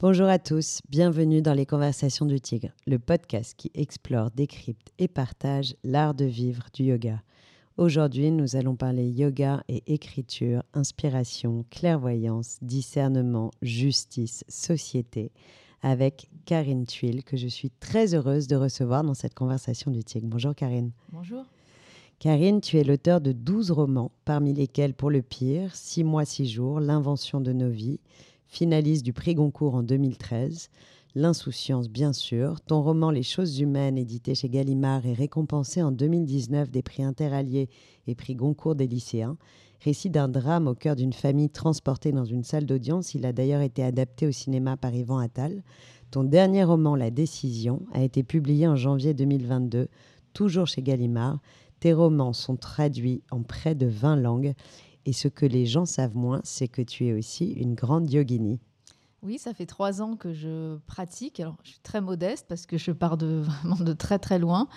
Bonjour à tous, bienvenue dans les Conversations du Tigre, le podcast qui explore, décrypte et partage l'art de vivre du yoga. Aujourd'hui, nous allons parler yoga et écriture, inspiration, clairvoyance, discernement, justice, société, avec Karine Tuile, que je suis très heureuse de recevoir dans cette conversation du Tigre. Bonjour Karine. Bonjour. Karine, tu es l'auteur de 12 romans, parmi lesquels Pour le pire, Six mois, six jours, L'invention de nos vies, finaliste du prix Goncourt en 2013. L'insouciance, bien sûr. Ton roman Les choses humaines, édité chez Gallimard, est récompensé en 2019 des prix interalliés et prix Goncourt des lycéens. Récit d'un drame au cœur d'une famille transportée dans une salle d'audience, il a d'ailleurs été adapté au cinéma par Yvan Attal. Ton dernier roman, La Décision, a été publié en janvier 2022, toujours chez Gallimard. Tes romans sont traduits en près de 20 langues et ce que les gens savent moins, c'est que tu es aussi une grande yogini. Oui, ça fait trois ans que je pratique. Alors, je suis très modeste parce que je pars de vraiment de très très loin.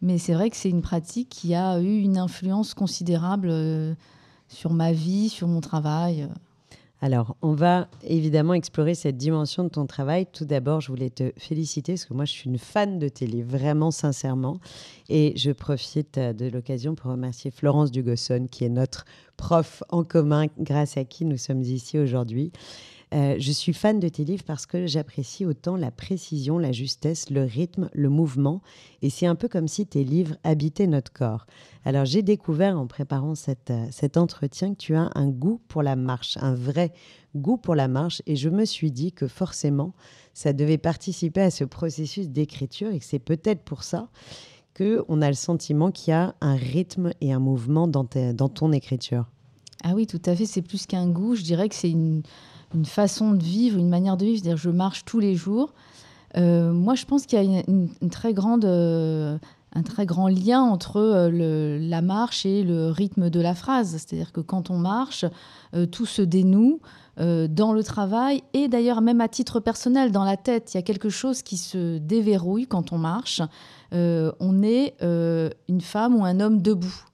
Mais c'est vrai que c'est une pratique qui a eu une influence considérable euh, sur ma vie, sur mon travail. Alors, on va évidemment explorer cette dimension de ton travail. Tout d'abord, je voulais te féliciter parce que moi, je suis une fan de livres, vraiment sincèrement. Et je profite euh, de l'occasion pour remercier Florence Dugosson, qui est notre prof en commun, grâce à qui nous sommes ici aujourd'hui. Euh, je suis fan de tes livres parce que j'apprécie autant la précision, la justesse, le rythme, le mouvement. Et c'est un peu comme si tes livres habitaient notre corps. Alors j'ai découvert en préparant euh, cet entretien que tu as un goût pour la marche, un vrai goût pour la marche. Et je me suis dit que forcément, ça devait participer à ce processus d'écriture et que c'est peut-être pour ça qu'on a le sentiment qu'il y a un rythme et un mouvement dans, dans ton écriture. Ah oui, tout à fait. C'est plus qu'un goût. Je dirais que c'est une une façon de vivre, une manière de vivre. C'est-à-dire, je marche tous les jours. Euh, moi, je pense qu'il y a une, très grande, euh, un très grand lien entre euh, la marche et le rythme de la phrase. C'est-à-dire que quand on marche, tout se dénoue dans le travail et d'ailleurs même à titre personnel, dans la tête. Il y a quelque chose qui se déverrouille quand on marche. on est une femme ou un homme debout.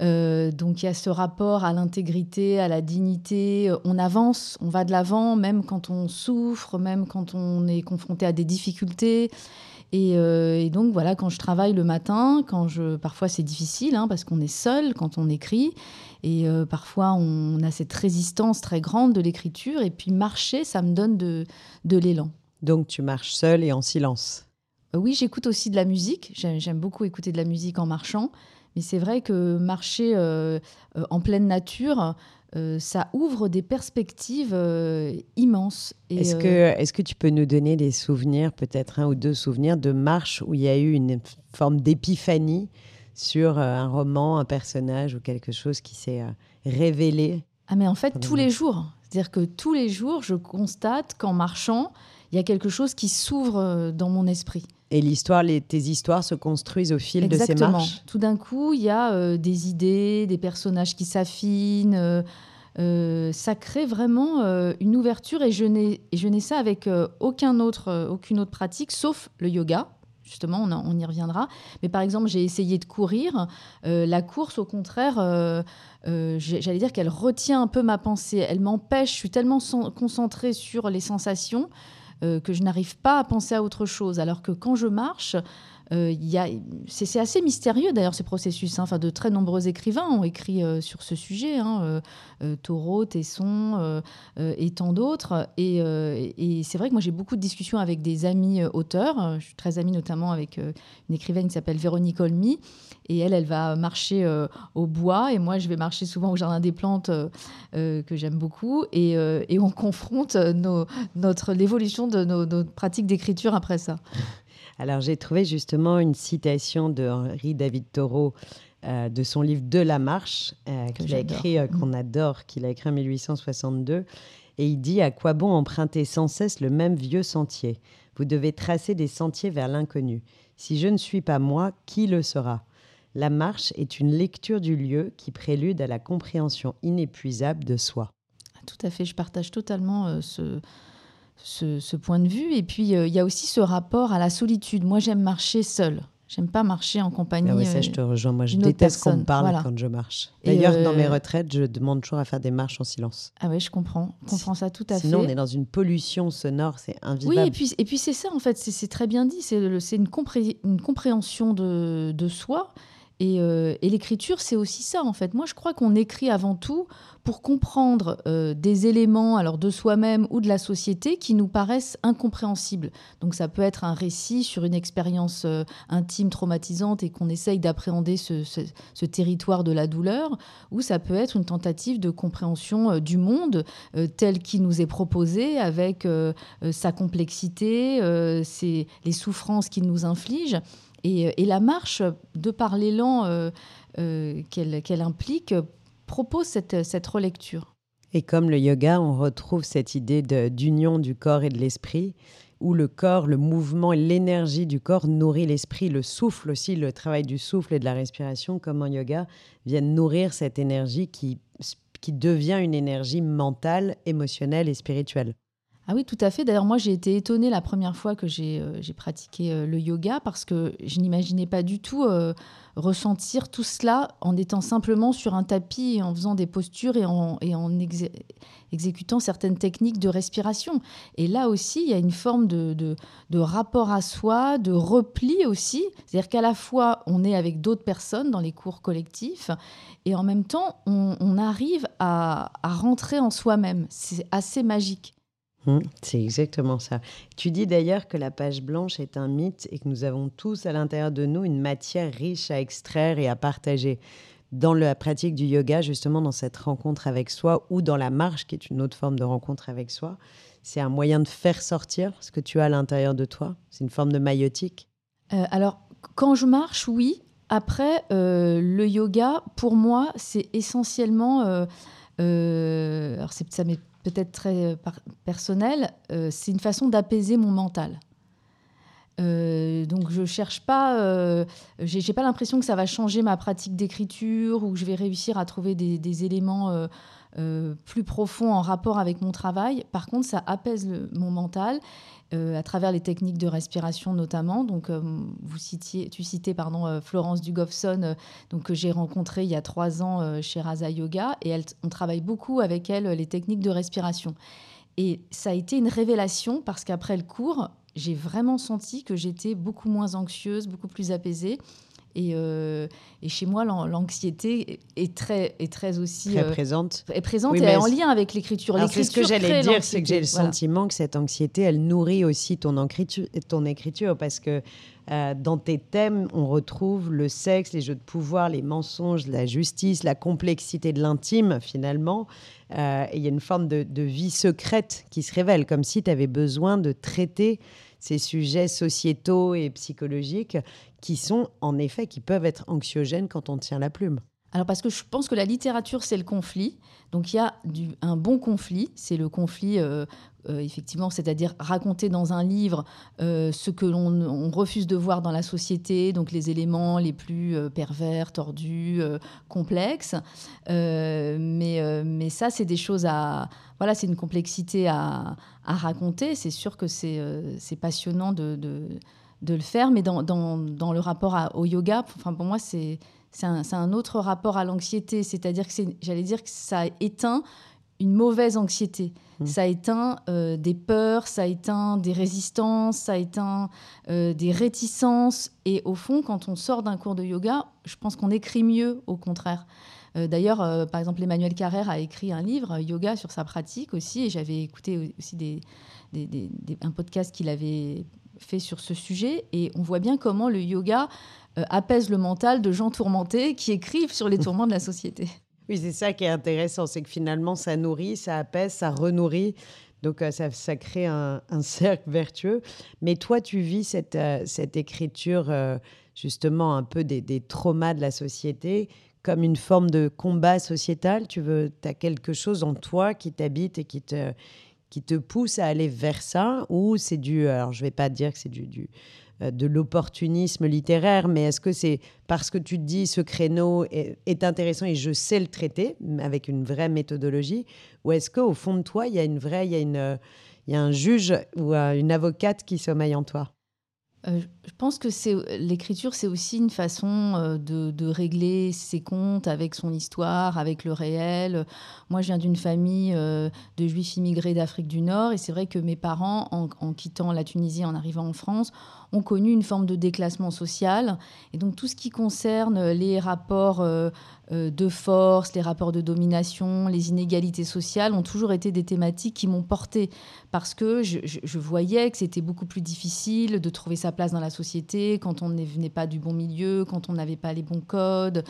Euh, donc il y a ce rapport à l'intégrité, à la dignité. On avance, on va de l'avant, même quand on souffre, même quand on est confronté à des difficultés. Et, euh, donc voilà, quand je travaille le matin, quand je, parfois c'est difficile hein, parce qu'on est seul quand on écrit, et euh, parfois on a cette résistance très grande de l'écriture. Et puis marcher, ça me donne de, de l'élan. Donc tu marches seul et en silence. oui, j'écoute aussi de la musique. J'aime beaucoup écouter de la musique en marchant. Mais c'est vrai que marcher euh, euh, en pleine nature, euh, ça ouvre des perspectives immenses. Est-ce que, est que tu peux nous donner des souvenirs, peut-être un ou deux souvenirs de marche où il y a eu une forme d'épiphanie sur un roman, un personnage ou quelque chose qui s'est révélé Ah mais en fait, tous les jours. C'est-à-dire que tous les jours, je constate qu'en marchant, il y a quelque chose qui s'ouvre dans mon esprit. Et l'histoire, tes histoires se construisent au fil de ces marches. Tout d'un coup, il y a euh, des idées, des personnages qui s'affinent. Euh, euh, ça crée vraiment une ouverture et je n'ai ça avec aucun autre, aucune autre pratique, sauf le yoga. Justement, on, on y reviendra. Mais par exemple, j'ai essayé de courir. la course, au contraire, j'allais dire qu'elle retient un peu ma pensée. Elle m'empêche. Je suis tellement concentrée sur les sensations que je n'arrive pas à penser à autre chose. Alors que quand je marche, euh, c'est assez mystérieux d'ailleurs ces processus. Hein. Enfin, de très nombreux écrivains ont écrit euh, sur ce sujet, hein, Taureau, Tesson et tant d'autres. Et, c'est vrai que moi j'ai beaucoup de discussions avec des amis auteurs. Je suis très amie notamment avec une écrivaine qui s'appelle Véronique Olmy. Et elle, elle va marcher au bois et moi je vais marcher souvent au jardin des plantes que j'aime beaucoup. Et, on confronte l'évolution de nos, nos pratiques d'écriture après ça. Alors j'ai trouvé justement une citation de Henri David Thoreau euh, de son livre De la marche, euh, qu'il a écrit, euh, qu'on adore, qu'il a écrit en 1862. Et il dit À quoi bon emprunter sans cesse le même vieux sentier? Vous devez tracer des sentiers vers l'inconnu. Si je ne suis pas moi, qui le sera? La marche est une lecture du lieu qui prélude à la compréhension inépuisable de soi. Tout à fait, je partage totalement ce, ce, point de vue. Et puis, euh, il y a aussi ce rapport à la solitude. Moi, j'aime marcher seule. J'aime pas marcher en compagnie. Ah ouais, ça, je te rejoins. Moi, je déteste qu'on me parle quand je marche. D'ailleurs, dans mes retraites, je demande toujours à faire des marches en silence. Ah oui, je comprends. Je comprends ça tout à fait. Sinon, on est dans une pollution sonore, c'est invivable. Oui, et puis, et puis c'est ça, en fait. C'est très bien dit. C'est une, une compréhension de, de soi euh, et, l'écriture, c'est aussi ça, en fait. Moi, je crois qu'on écrit avant tout pour comprendre euh, des éléments, alors de soi-même ou de la société, qui nous paraissent incompréhensibles. Donc, ça peut être un récit sur une expérience euh, intime, traumatisante, et qu'on essaye d'appréhender ce, territoire de la douleur, ou ça peut être une tentative de compréhension du monde tel qu'il nous est proposé, avec sa complexité, les souffrances qu'il nous inflige. Euh, et, la marche, de par l'élan euh, euh, qu'elle implique, propose cette, cette, relecture. Et comme le yoga, on retrouve cette idée d'union du corps et de l'esprit, où le corps, le mouvement et l'énergie du corps nourrit l'esprit, le souffle aussi, le travail du souffle et de la respiration, comme en yoga, viennent nourrir cette énergie qui, qui devient une énergie mentale, émotionnelle et spirituelle. Ah oui, tout à fait. D'ailleurs, moi, j'ai été étonnée la première fois que j'ai euh, pratiqué euh, le yoga parce que je n'imaginais pas du tout euh, ressentir tout cela en étant simplement sur un tapis et en faisant des postures et en, exécutant certaines techniques de respiration. Et là aussi, il y a une forme de, rapport à soi, de repli aussi. C'est-à-dire qu'à la fois, on est avec d'autres personnes dans les cours collectifs et en même temps, on, arrive à rentrer en soi-même. C'est assez magique. Hum, c'est exactement ça. Tu dis d'ailleurs que la page blanche est un mythe et que nous avons tous à l'intérieur de nous une matière riche à extraire et à partager. Dans la pratique du yoga, justement, dans cette rencontre avec soi ou dans la marche, qui est une autre forme de rencontre avec soi, c'est un moyen de faire sortir ce que tu as à l'intérieur de toi? C'est une forme de maïotique. Euh, alors, quand je marche, oui. Après, euh, le yoga, pour moi, c'est essentiellement. Euh, alors, ça m'est peut-être très euh, personnel, euh, c'est une façon d'apaiser mon mental. Euh, donc je cherche pas, j'ai pas l'impression que ça va changer ma pratique d'écriture ou que je vais réussir à trouver des, éléments plus profonds en rapport avec mon travail. Par contre, ça apaise mon mental euh, à travers les techniques de respiration notamment. Donc, euh, vous citiez, tu citais euh, Florence Dugofson, donc, que j'ai rencontrée il y a trois ans chez Raza Yoga, et on travaille beaucoup avec elle les techniques de respiration. Et ça a été une révélation parce qu'après le cours, j'ai vraiment senti que j'étais beaucoup moins anxieuse, beaucoup plus apaisée. Euh, et, chez moi, l'anxiété est très, est très aussi très euh, présente. Est présente et en lien avec l'écriture. C'est ce que j'allais dire, c'est que j'ai le sentiment que cette anxiété, elle nourrit aussi ton écriture, ton écriture parce que euh, dans tes thèmes, on retrouve le sexe, les jeux de pouvoir, les mensonges, la justice, la complexité de l'intime, finalement. et il y a une forme de, de, vie secrète qui se révèle, comme si tu avais besoin de traiter ces sujets sociétaux et psychologiques qui sont en effet, qui peuvent être anxiogènes quand on tient la plume. Alors parce que je pense que la littérature, c'est le conflit. Donc il y a un bon conflit, c'est le conflit, euh, euh, effectivement, c'est-à-dire raconter dans un livre euh, ce que l'on refuse de voir dans la société, donc les éléments les plus pervers, tordus, complexes. mais, ça, c'est des choses à... Voilà, c'est une complexité à, raconter. C'est sûr que c'est passionnant de, le faire, mais dans le rapport au yoga, enfin, pour moi, c'est un, un, autre rapport à l'anxiété. C'est-à-dire que j'allais dire que ça éteint une mauvaise anxiété. Mmh. Ça éteint euh, des peurs, ça éteint des résistances, ça éteint euh, des réticences. Et au fond, quand on sort d'un cours de yoga, je pense qu'on écrit mieux, au contraire. Euh, d'ailleurs, par exemple, Emmanuel Carrère a écrit un livre, Yoga, sur sa pratique aussi, et j'avais écouté aussi des, des, des, un podcast qu'il avait fait sur ce sujet et on voit bien comment le yoga euh, apaise le mental de gens tourmentés qui écrivent sur les tourments de la société. Oui, c'est ça qui est intéressant, c'est que finalement ça nourrit, ça apaise, ça renourrit. Donc euh, ça, ça, crée un, cercle vertueux. Mais toi, tu vis cette, euh, cette écriture justement un peu des, des, traumas de la société comme une forme de combat sociétal? Tu veux, as quelque chose en toi qui t'habite et qui te, qui te pousse à aller vers ça ou c'est du alors je vais pas dire que c'est du, du euh, de l'opportunisme littéraire, mais est-ce que c'est parce que tu te dis ce créneau est, intéressant et je sais le traiter avec une vraie méthodologie, ou est-ce qu'au fond de toi, il y a une vraie, il y a, une, il y a un juge ou euh, une avocate qui sommeille en toi? Euh, je pense que c'est l'écriture, c'est aussi une façon euh, de, régler ses comptes avec son histoire, avec le réel. Moi, je viens d'une famille euh, de juifs immigrés d'Afrique du Nord, et c'est vrai que mes parents, en, quittant la Tunisie, en arrivant en France, ont connu une forme de déclassement social. Et donc tout ce qui concerne les rapports de force, les rapports de domination, les inégalités sociales ont toujours été des thématiques qui m'ont portée parce que je, je voyais que c'était beaucoup plus difficile de trouver sa place dans la société, quand on ne venait pas du bon milieu, quand on n'avait pas les bons codes.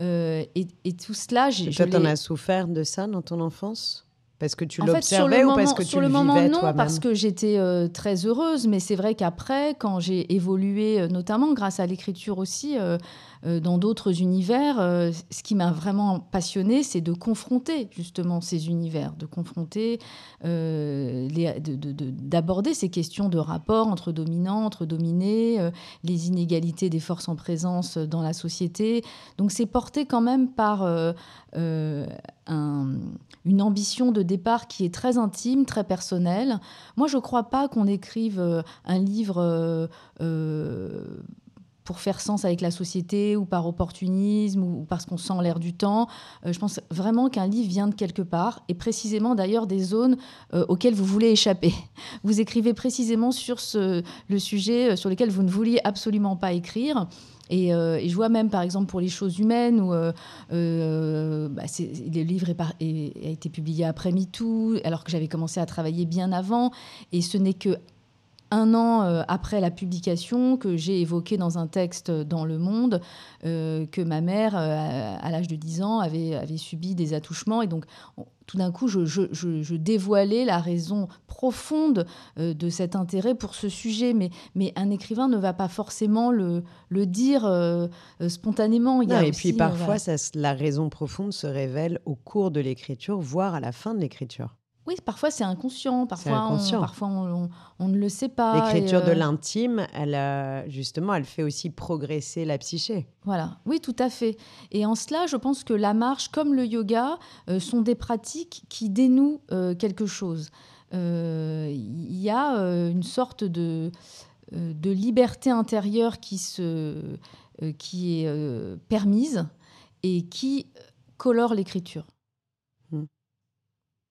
Euh, et, tout cela, j'ai. Toi, tu en as souffert de ça dans ton enfance? Parce que tu l'observais ou parce que tu sur le, moment, non, parce que j'étais euh, très heureuse. Mais c'est vrai qu'après, quand j'ai évolué, euh, notamment grâce à l'écriture aussi, euh, dans d'autres univers, euh, ce qui m'a vraiment passionné, c'est de confronter justement ces univers, de confronter, euh, d'aborder ces questions de rapport entre dominants, entre dominés, les inégalités des forces en présence dans la société. Donc c'est porté quand même par une ambition de départ qui est très intime, très personnelle. Moi, je ne crois pas qu'on écrive un livre pour faire sens avec la société ou par opportunisme ou parce qu'on sent l'air du temps. Euh, je pense vraiment qu'un livre vient de quelque part et précisément d'ailleurs des zones euh, auxquelles vous voulez échapper. Vous écrivez précisément sur ce, le sujet euh, sur lequel vous ne vouliez absolument pas écrire. Et, je vois même, par exemple, pour les choses humaines, où bah, le livre a été publié après MeToo, alors que j'avais commencé à travailler bien avant. Et ce n'est que un an euh, après la publication que j'ai évoqué dans un texte dans Le Monde euh, que ma mère, euh, à l'âge de 10 ans, avait, avait subi des attouchements. Et donc, tout d'un coup, je, dévoilais la raison profonde de cet intérêt pour ce sujet. Mais, mais un écrivain ne va pas forcément le, le dire spontanément. Il et puis parfois, ça, la raison profonde se révèle au cours de l'écriture, voire à la fin de l'écriture. Oui, parfois c'est inconscient, parfois, On, parfois on, ne le sait pas. L'écriture de euh, l'intime, elle, justement, elle fait aussi progresser la psyché. Voilà, oui, tout à fait. Et en cela, je pense que la marche, comme le yoga, euh, sont des pratiques qui dénouent euh, quelque chose. Il y a une sorte de, de liberté intérieure qui, se, qui est permise et qui colore l'écriture.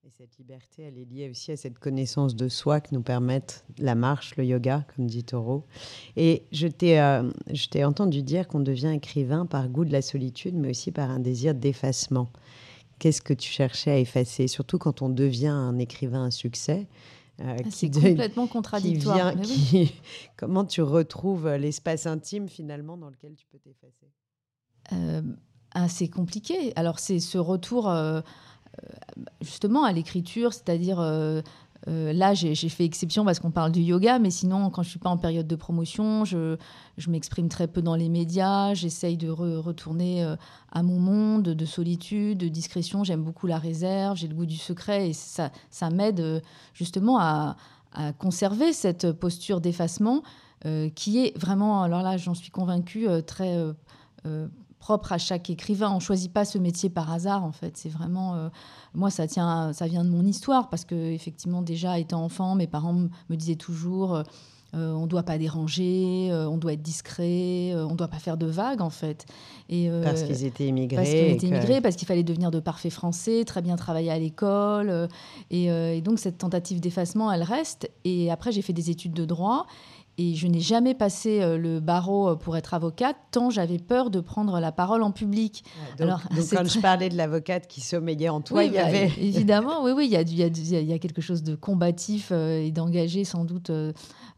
Et cette liberté, elle est liée aussi à cette connaissance de soi que nous permettent la marche, le yoga, comme dit Taureau. Et je t'ai, euh, je t'ai entendu dire qu'on devient écrivain par goût de la solitude, mais aussi par un désir d'effacement. Qu'est-ce que tu cherchais à effacer, surtout quand on devient un écrivain à succès euh, ah, c'est complètement contradictoire. comment tu retrouves l'espace intime finalement dans lequel tu peux t'effacer? Euh, ah, C'est compliqué. Alors c'est ce retour euh, justement à l'écriture, c'est-à-dire euh, euh, là, j'ai fait exception parce qu'on parle du yoga, mais sinon, quand je suis pas en période de promotion, je, m'exprime très peu dans les médias. J'essaye de retourner euh, à mon monde de solitude, de discrétion. J'aime beaucoup la réserve, j'ai le goût du secret et ça, ça m'aide justement à, conserver cette posture d'effacement qui est vraiment, alors là, j'en suis convaincue, très propre à chaque écrivain. On choisit pas ce métier par hasard, en fait. C'est vraiment, euh, moi, ça tient, ça vient de mon histoire parce que effectivement, déjà étant enfant, mes parents me disaient toujours. Euh, euh, on ne doit pas déranger, on doit être discret, on ne doit pas faire de vagues en fait. Et, parce qu'ils étaient immigrés. Parce qu'ils étaient immigrés, parce qu'il fallait devenir de parfaits français, très bien travailler à l'école. Et, et, donc cette tentative d'effacement, elle reste. Et après, j'ai fait des études de droit. Et je n'ai jamais passé euh, le barreau euh, pour être avocate, tant j'avais peur de prendre la parole en public. donc, Alors, quand je parlais de l'avocate qui sommeillait en toi, il y bah, avait... Évidemment, oui, oui, il y, a, il, y a, quelque chose de combatif euh, et d'engagé sans doute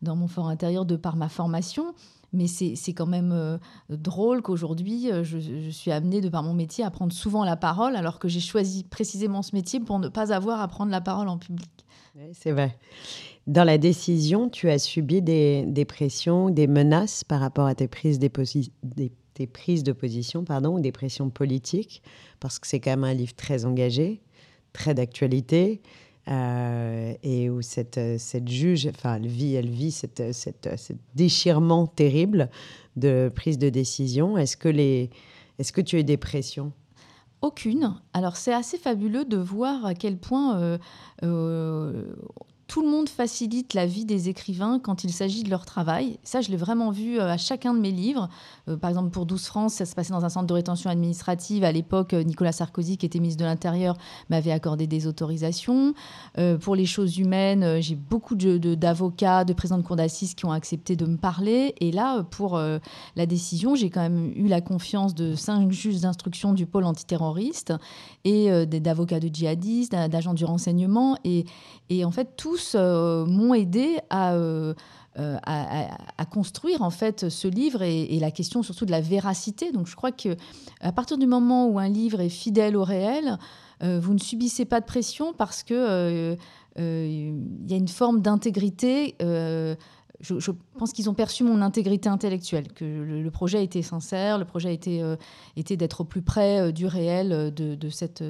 dans mon fort intérieur de par ma formation. Mais c'est quand même drôle qu'aujourd'hui, je, je, suis amenée, de par mon métier, à prendre souvent la parole, alors que j'ai choisi précisément ce métier pour ne pas avoir à prendre la parole en public. Oui, c'est vrai. Dans la décision, tu as subi des, pressions, des menaces par rapport à tes prises, de position pardon, ou des pressions politiques, parce que c'est quand même un livre très engagé, très d'actualité, euh, et où cette, cette juge, enfin, elle vit, elle vit cette, cette, déchirement terrible de prise de décision. Est-ce que, est-ce que tu as eu des pressions? Aucune. Alors c'est assez fabuleux de voir à quel point euh, euh, tout le monde facilite la vie des écrivains quand il s'agit de leur travail. Ça, je l'ai vraiment vu euh, à chacun de mes livres. Euh, par exemple, pour 12 France, ça se passait dans un centre de rétention administrative. À l'époque, euh, Nicolas Sarkozy, qui était ministre de l'Intérieur, m'avait accordé des autorisations. pour les choses humaines, j'ai beaucoup d'avocats, de, de, de cour d'assises qui ont accepté de me parler. Et là, pour la décision, j'ai quand même eu la confiance de cinq juges d'instruction du pôle antiterroriste et d'avocats de djihadistes, d'agents du renseignement. Et, en fait, euh, m'ont aidé euh, euh, à, construire en fait ce livre et, la question surtout de la véracité. Donc je crois que à partir du moment où un livre est fidèle au réel, vous ne subissez pas de pression parce que il y a une forme d'intégrité. Je, pense qu'ils ont perçu mon intégrité intellectuelle, que le, projet était sincère, le projet était, était d'être au plus près du réel de cette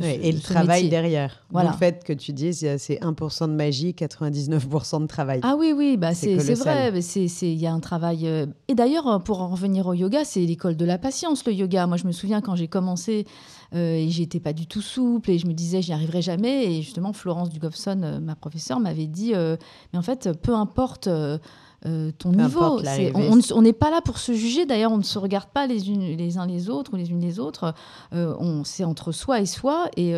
et le travail derrière. Voilà. Le fait que tu dises, c'est 1% de magie, 99% de travail. Ah oui, oui, bah c'est vrai. Il y a un travail. Euh, et d'ailleurs, pour en revenir au yoga, c'est l'école de la patience, le yoga. Moi, je me souviens quand j'ai commencé, euh, et j'étais pas du tout souple, et je me disais, j'y arriverai jamais. Et justement, Florence Dugofson, euh, ma professeure, m'avait dit, mais en fait, peu importe. Ton niveau. on n'est pas là pour se juger. D'ailleurs, on ne se regarde pas les, unes, les uns les autres ou les unes les autres. on c'est entre soi et soi. Et,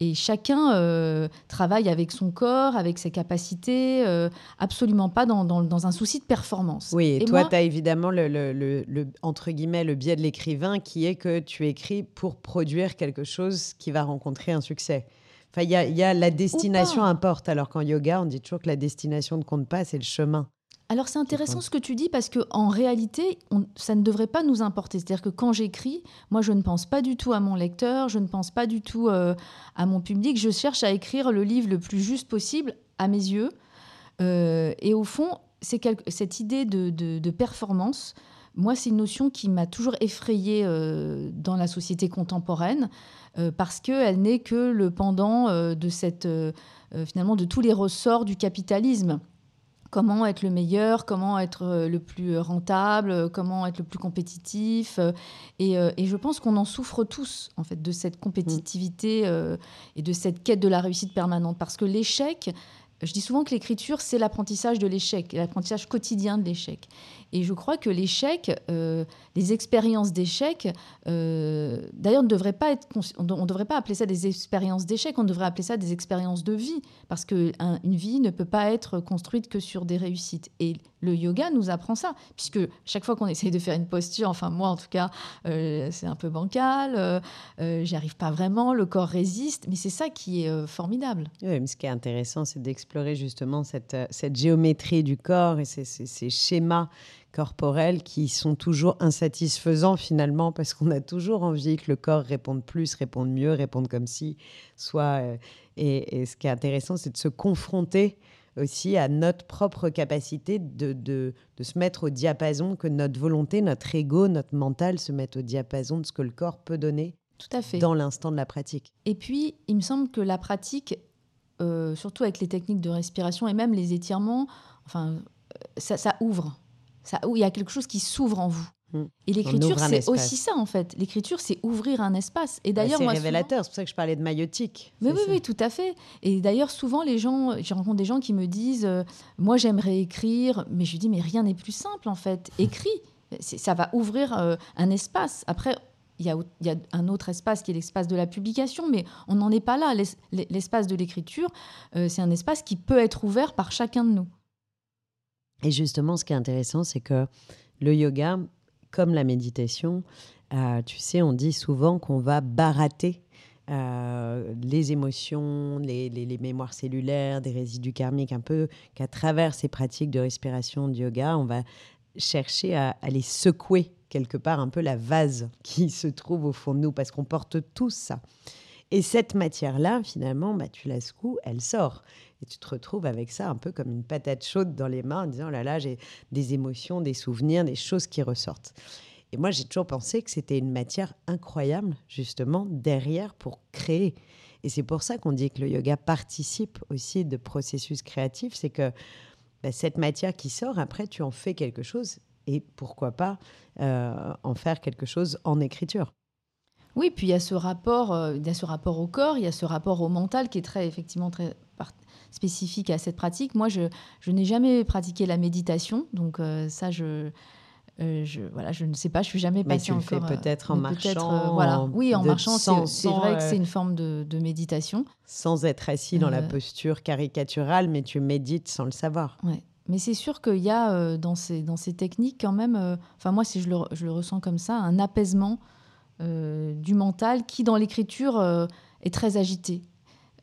et chacun euh, travaille avec son corps, avec ses capacités, euh, absolument pas dans, dans, un souci de performance. Oui, et, toi, tu as évidemment le, le, le, entre guillemets, le biais de l'écrivain qui est que tu écris pour produire quelque chose qui va rencontrer un succès. Enfin, il y a, la destination importe, alors qu'en yoga, on dit toujours que la destination ne compte pas, c'est le chemin. Alors c'est intéressant ce que tu dis parce que en réalité, ça ne devrait pas nous importer. C'est-à-dire que quand j'écris, moi je ne pense pas du tout à mon lecteur, je ne pense pas du tout euh, à mon public. Je cherche à écrire le livre le plus juste possible à mes yeux. Euh, et au fond, c'est cette idée de, performance. Moi, c'est une notion qui m'a toujours effrayée euh, dans la société contemporaine parce qu'elle n'est que le pendant de cette finalement de tous les ressorts du capitalisme comment être le meilleur, comment être euh, le plus rentable, euh, comment être le plus compétitif. Euh, et, je pense qu'on en souffre tous, en fait, de cette compétitivité et de cette quête de la réussite permanente. Parce que l'échec, je dis souvent que l'écriture, c'est l'apprentissage de l'échec, l'apprentissage quotidien de l'échec. Et je crois que l'échec, euh, les expériences d'échec, euh, d'ailleurs, on ne devrait pas être, on ne devrait pas appeler ça des expériences d'échec, on devrait appeler ça des expériences de vie, parce qu'une vie ne peut pas être construite que sur des réussites. Et le yoga nous apprend ça, puisque chaque fois qu'on essaye de faire une posture, enfin moi en tout cas, euh, c'est un peu bancal, j'y arrive pas vraiment, le corps résiste, mais c'est ça qui est formidable. Oui, mais ce qui est intéressant, c'est d'explorer justement cette, géométrie du corps et ces schémas corporels qui sont toujours insatisfaisants finalement parce qu'on a toujours envie que le corps réponde plus, réponde mieux, réponde comme si, soit. Euh, et, ce qui est intéressant, c'est de se confronter aussi à notre propre capacité de, de, de, se mettre au diapason, que notre volonté, notre ego, notre mental se mettent au diapason de ce que le corps peut donner. Tout à fait. Dans l'instant de la pratique. Et puis, il me semble que la pratique, euh, surtout avec les techniques de respiration et même les étirements, enfin, ça, ça ouvre ça, il y a quelque chose qui s'ouvre en vous. Hmm. Et l'écriture, c'est aussi ça, en fait. L'écriture, c'est ouvrir un espace. Et bah, d'ailleurs, c'est révélateur. C'est pour ça que je parlais de maïotique. Mais oui, oui, tout à fait. Et d'ailleurs, souvent, les gens, je rencontre des gens qui me disent, euh, moi, j'aimerais écrire, mais je dis, mais rien n'est plus simple, en fait. Écris. ça va ouvrir euh, un espace. Après, il y, a, y, a, un autre espace qui est l'espace de la publication, mais on n'en est pas là. L'espace de l'écriture, euh, c'est un espace qui peut être ouvert par chacun de nous. Et justement, ce qui est intéressant, c'est que le yoga, comme la méditation, euh, tu sais, on dit souvent qu'on va barater euh, les émotions, les, mémoires cellulaires, des résidus karmiques, un peu qu'à travers ces pratiques de respiration, de yoga, on va chercher à, à, les secouer quelque part, un peu la vase qui se trouve au fond de nous, parce qu'on porte tous ça. Et cette matière-là, finalement, bah, tu la secoues, elle sort. Et tu te retrouves avec ça un peu comme une patate chaude dans les mains en disant, oh là là, j'ai des émotions, des souvenirs, des choses qui ressortent. Et moi, j'ai toujours pensé que c'était une matière incroyable, justement, derrière pour créer. Et c'est pour ça qu'on dit que le yoga participe aussi de processus créatifs. C'est que bah, cette matière qui sort, après, tu en fais quelque chose. Et pourquoi pas euh, en faire quelque chose en écriture Oui, puis il y a ce rapport, euh, il y a ce rapport au corps, il y a ce rapport au mental qui est très effectivement très spécifique à cette pratique. Moi, je, je n'ai jamais pratiqué la méditation, donc euh, ça, je, euh, je, voilà, je ne sais pas, je suis jamais passée mais tu le fais peut-être en marchant. voilà. Oui, en marchant, c'est vrai que c'est une forme de, de, méditation. Sans être assis dans la posture caricaturale, mais tu médites sans le savoir. Ouais. Mais c'est sûr qu'il y a dans, ces, dans ces techniques quand même, enfin moi si je le, je le, ressens comme ça, un apaisement du mental qui, dans l'écriture, euh, est très agité.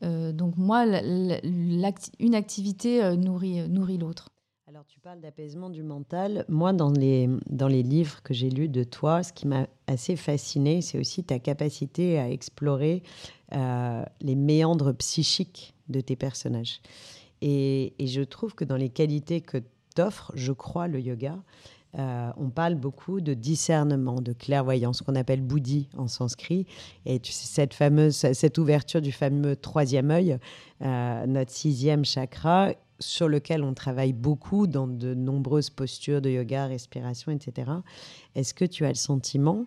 Euh, donc moi, une activité nourrit, nourrit l'autre. Alors tu parles d'apaisement du mental. Moi, dans les, dans les livres que j'ai lus de toi, ce qui m'a assez fasciné, c'est aussi ta capacité à explorer les méandres psychiques de tes personnages. Et, et, je trouve que dans les qualités que t'offre, je crois, le yoga, euh, on parle beaucoup de discernement, de clairvoyance, qu'on appelle bouddhi en sanskrit. Et cette fameuse, cette ouverture du fameux troisième œil, euh, notre sixième chakra, sur lequel on travaille beaucoup dans de nombreuses postures de yoga, respiration, etc. Est-ce que tu as le sentiment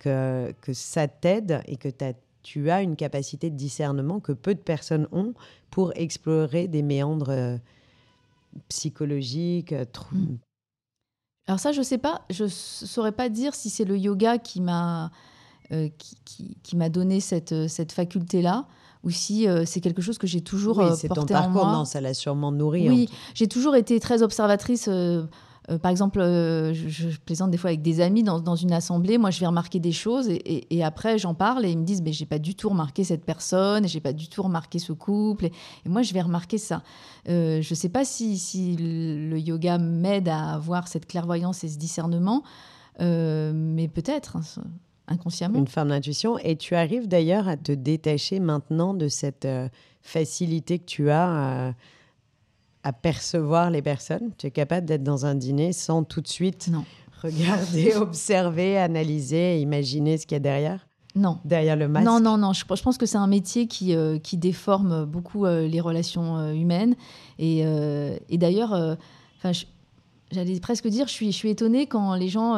que, ça t'aide et que tu as une capacité de discernement que peu de personnes ont pour explorer des méandres euh, psychologiques, mmh. Alors ça, je sais pas, je saurais pas dire si c'est le yoga qui m'a euh, qui, qui, m'a donné cette, euh, cette faculté-là ou si euh, c'est quelque chose que j'ai toujours oui, c'est ton parcours, non, ça l'a sûrement nourri. Oui, j'ai toujours été très observatrice euh, par exemple, euh, je, plaisante des fois avec des amis dans, une assemblée. Moi, je vais remarquer des choses et, après, j'en parle et ils me disent Mais j'ai pas du tout remarqué cette personne, j'ai pas du tout remarqué ce couple. Et, moi, je vais remarquer ça. Euh, je sais pas si, le yoga m'aide à avoir cette clairvoyance et ce discernement, mais peut-être. Hein, inconsciemment. Une forme d'intuition. Et tu arrives d'ailleurs à te détacher maintenant de cette facilité que tu as à, percevoir les personnes Tu es capable d'être dans un dîner sans tout de suite regarder, observer, analyser, imaginer ce qu'il y a derrière? Non. Derrière le masque? Non, non, non. Je, pense que c'est un métier qui, euh, qui déforme beaucoup euh, les relations euh, humaines. Et, et d'ailleurs, j'allais presque dire, je suis, je suis étonnée quand les gens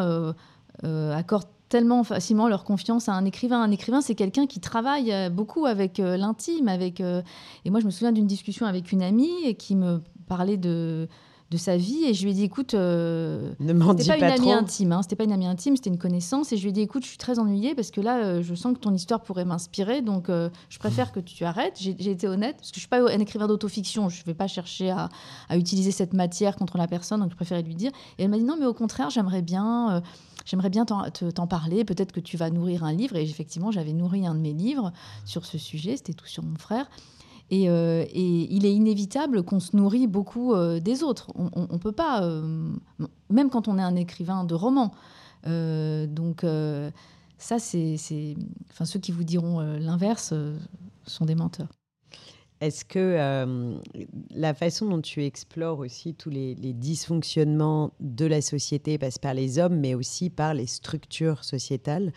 accordent tellement facilement leur confiance à un écrivain. Un écrivain, c'est quelqu'un qui travaille beaucoup avec l'intime. avec. Et moi, je me souviens d'une discussion avec une amie qui me parler de, de sa vie et je lui ai dit écoute euh, ne c'était pas, une amie intime hein, c'était pas une amie intime c'était une connaissance et je lui ai dit écoute je suis très ennuyée parce que là euh, je sens que ton histoire pourrait m'inspirer donc euh, je préfère que tu arrêtes. J'ai, été honnête parce que je suis pas un écrivain d'autofiction je vais pas chercher à, à, utiliser cette matière contre la personne donc je préférais lui dire. Et elle m'a dit non mais au contraire j'aimerais bien j'aimerais bien t'en parler peut-être que tu vas nourrir un livre et effectivement j'avais nourri un de mes livres sur ce sujet c'était tout sur mon frère euh, et, il est inévitable qu'on se nourrit beaucoup euh, des autres. On ne peut pas, euh, même quand on est un écrivain de roman. donc ça, ceux qui vous diront l'inverse sont des menteurs. Est-ce que la façon dont tu explores aussi tous les, dysfonctionnements de la société passe par les hommes, mais aussi par les structures sociétales,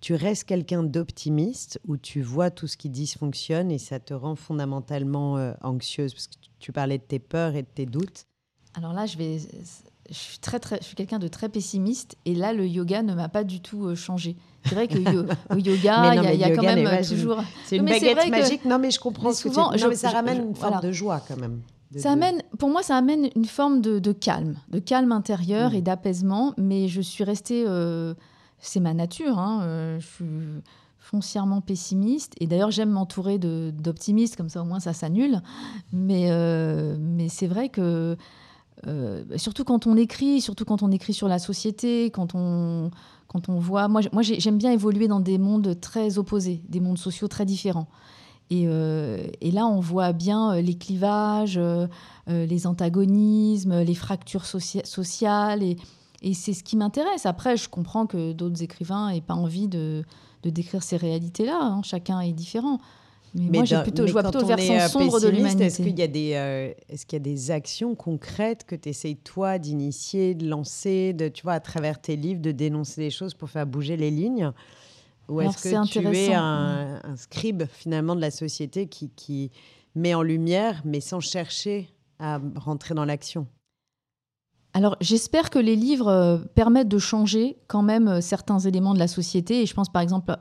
tu restes quelqu'un d'optimiste ou tu vois tout ce qui dysfonctionne et ça te rend fondamentalement euh, anxieuse? Parce que tu parlais de tes peurs et de tes doutes. Alors là, je vais. Je suis, très, très, je suis quelqu'un de très pessimiste et là, le yoga ne m'a pas du tout euh, changé. C'est vrai que au yoga, il y, a, quand même euh, toujours. C'est une baguette magique. Non, mais je comprends souvent, ce que tu... mais ça ramène une forme de joie quand même. ça amène, pour moi, ça amène une forme de, calme, de calme intérieur mm. et d'apaisement. Mais je suis restée c'est ma nature. Hein, euh, je suis foncièrement pessimiste. Et d'ailleurs, j'aime m'entourer d'optimistes, comme ça au moins ça s'annule. Mais, euh, mais c'est vrai que, euh, surtout quand on écrit, surtout quand on écrit sur la société, quand on, quand on voit. Moi, j'aime bien évoluer dans des mondes très opposés, des mondes sociaux très différents. Et, et là, on voit bien les clivages, les antagonismes, les fractures sociales. Et c'est ce qui m'intéresse. Après, je comprends que d'autres écrivains n'aient pas envie de, de décrire ces réalités-là. Hein. Chacun est différent. Mais, moi, plutôt, je vois plutôt le versant euh, sombre de l'humanité. Est-ce qu'il y, a des, euh, est-ce qu'il y a des actions concrètes que tu essayes, toi, d'initier, de lancer, de, tu vois, à travers tes livres, de dénoncer les choses pour faire bouger les lignes? Ou est-ce que tu es un, un, scribe, finalement, de la société qui, qui met en lumière, mais sans chercher à rentrer dans l'action? Alors j'espère que les livres permettent de changer quand même certains éléments de la société. Et je pense par exemple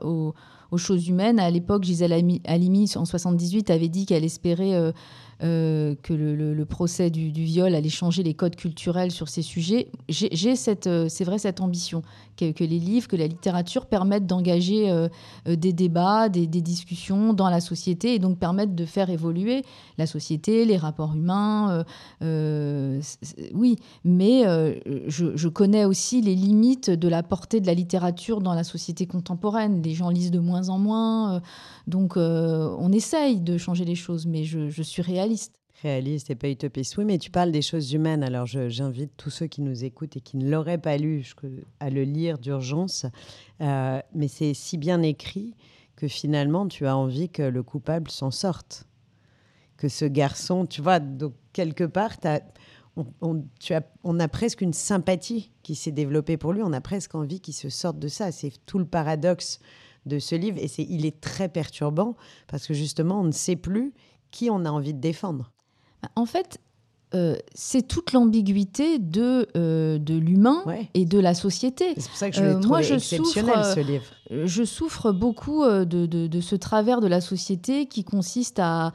aux, choses humaines. À l'époque, Gisèle Halimi, en 78, avait dit qu'elle espérait euh, que le, procès du, viol allait changer les codes culturels sur ces sujets. J'ai cette, euh, c'est vrai, cette ambition que, les livres, que la littérature permettent d'engager euh, des débats, des, discussions dans la société et donc permettent de faire évoluer la société, les rapports humains. oui, mais je, je, connais aussi les limites de la portée de la littérature dans la société contemporaine. Les gens lisent de moins en moins, donc on essaye de changer les choses, mais je, suis réaliste réaliste. et pas utopiste. Oui, mais tu parles des choses humaines. Alors, j'invite tous ceux qui nous écoutent et qui ne l'auraient pas lu à le lire d'urgence. Euh, mais c'est si bien écrit que finalement, tu as envie que le coupable s'en sorte. Que ce garçon, tu vois, donc quelque part, tu as, on a presque une sympathie qui s'est développée pour lui. On a presque envie qu'il se sorte de ça. C'est tout le paradoxe de ce livre. Et c'est, il est très perturbant parce que justement, on ne sait plus qui on a envie de défendre En fait, euh, c'est toute l'ambiguïté de, euh, de l'humain et de la société. C'est pour ça que je euh, moi, je exceptionnel, souffre, ce livre. Je souffre beaucoup de, de, de, ce travers de la société qui consiste à,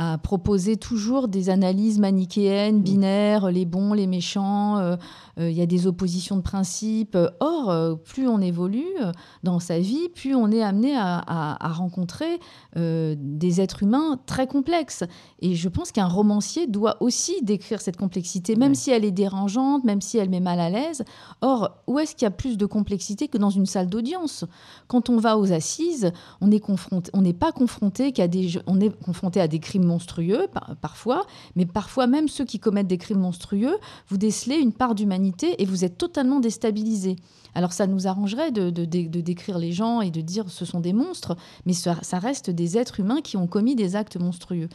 à proposer toujours des analyses manichéennes, binaires, les bons, les méchants. Euh, euh, il y a des oppositions de principe. Or, euh, plus on évolue dans sa vie, plus on est amené à, rencontrer des êtres humains très complexes. Et je pense qu'un romancier doit aussi décrire cette complexité, même si elle est dérangeante, même si elle met mal à l'aise. Or, où est-ce qu'il y a plus de complexité que dans une salle d'audience? Quand on va aux assises, on n'est pas confronté confronté à des crimes monstrueux parfois, mais parfois même ceux qui commettent des crimes monstrueux, vous décelez une part d'humanité et vous êtes totalement déstabilisé. Alors ça nous arrangerait de, décrire les gens et de dire ce sont des monstres, mais ça, reste des êtres humains qui ont commis des actes monstrueux.